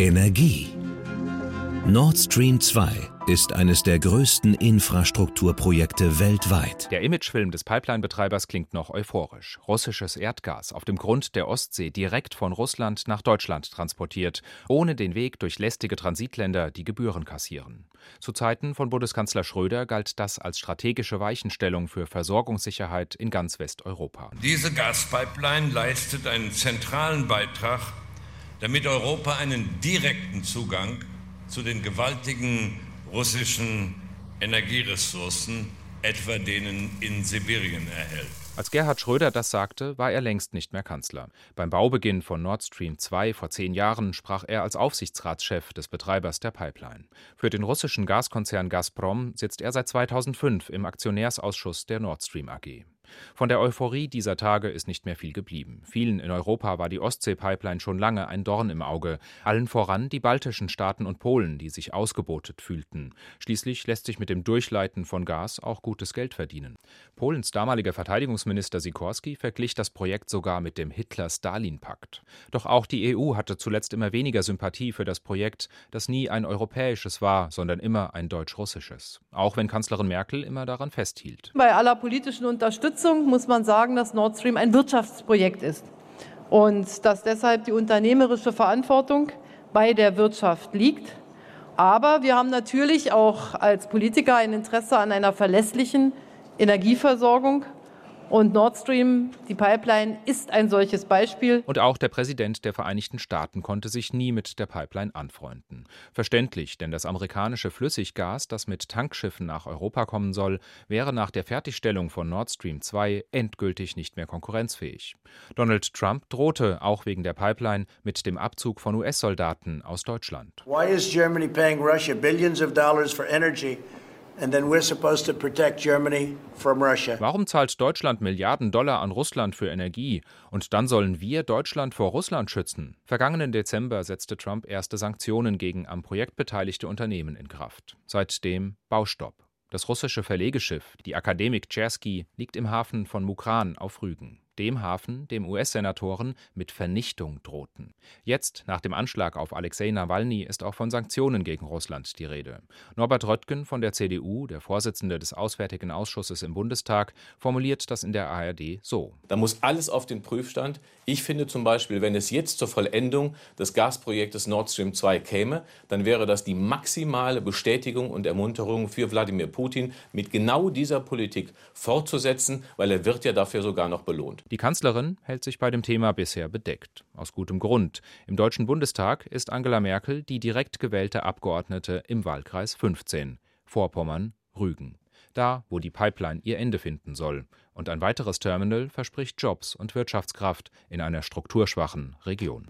Energie. Nord Stream 2 ist eines der größten Infrastrukturprojekte weltweit. Der Imagefilm des Pipeline-Betreibers klingt noch euphorisch. Russisches Erdgas auf dem Grund der Ostsee direkt von Russland nach Deutschland transportiert, ohne den Weg durch lästige Transitländer, die Gebühren kassieren. Zu Zeiten von Bundeskanzler Schröder galt das als strategische Weichenstellung für Versorgungssicherheit in ganz Westeuropa. Diese Gaspipeline leistet einen zentralen Beitrag, damit Europa einen direkten Zugang zu den gewaltigen russischen Energieressourcen, etwa denen in Sibirien, erhält. Als Gerhard Schröder das sagte, war er längst nicht mehr Kanzler. Beim Baubeginn von Nord Stream 2 vor zehn Jahren sprach er als Aufsichtsratschef des Betreibers der Pipeline. Für den russischen Gaskonzern Gazprom sitzt er seit 2005 im Aktionärsausschuss der Nord Stream AG. Von der Euphorie dieser Tage ist nicht mehr viel geblieben. Vielen in Europa war die Ostsee-Pipeline schon lange ein Dorn im Auge, allen voran die baltischen Staaten und Polen, die sich ausgebotet fühlten. Schließlich lässt sich mit dem Durchleiten von Gas auch gutes Geld verdienen. Polens damaliger Verteidigungsminister Sikorski verglich das Projekt sogar mit dem Hitler-Stalin-Pakt. Doch auch die EU hatte zuletzt immer weniger Sympathie für das Projekt, das nie ein europäisches war, sondern immer ein deutsch-russisches. Auch wenn Kanzlerin Merkel immer daran festhielt. Bei aller politischen Unterstützung Unterstützung muss man sagen, dass Nord Stream ein Wirtschaftsprojekt ist und dass deshalb die unternehmerische Verantwortung bei der Wirtschaft liegt. Aber wir haben natürlich auch als Politiker ein Interesse an einer verlässlichen Energieversorgung und Nord Stream, die Pipeline, ist ein solches Beispiel. Und auch der Präsident der Vereinigten Staaten konnte sich nie mit der Pipeline anfreunden. Verständlich, denn das amerikanische Flüssiggas, das mit Tankschiffen nach Europa kommen soll, wäre nach der Fertigstellung von Nord Stream 2 endgültig nicht mehr konkurrenzfähig. Donald Trump drohte, auch wegen der Pipeline, mit dem Abzug von US-Soldaten aus Deutschland. Why is Germany paying Russia billions of dollars for energy? Warum zahlt Deutschland Milliarden Dollar an Russland für Energie und dann sollen wir Deutschland vor Russland schützen? Vergangenen Dezember setzte Trump erste Sanktionen gegen am Projekt beteiligte Unternehmen in Kraft. Seitdem Baustopp. Das russische Verlegeschiff, die Akademik Chersky, liegt im Hafen von Mukran auf Rügen dem Hafen, dem US-Senatoren mit Vernichtung drohten. Jetzt, nach dem Anschlag auf Alexei Nawalny, ist auch von Sanktionen gegen Russland die Rede. Norbert Röttgen von der CDU, der Vorsitzende des Auswärtigen Ausschusses im Bundestag, formuliert das in der ARD so. Da muss alles auf den Prüfstand. Ich finde zum Beispiel, wenn es jetzt zur Vollendung des Gasprojektes Nord Stream 2 käme, dann wäre das die maximale Bestätigung und Ermunterung für Wladimir Putin, mit genau dieser Politik fortzusetzen, weil er wird ja dafür sogar noch belohnt. Die Kanzlerin hält sich bei dem Thema bisher bedeckt. Aus gutem Grund. Im Deutschen Bundestag ist Angela Merkel die direkt gewählte Abgeordnete im Wahlkreis 15, Vorpommern-Rügen. Da, wo die Pipeline ihr Ende finden soll. Und ein weiteres Terminal verspricht Jobs und Wirtschaftskraft in einer strukturschwachen Region.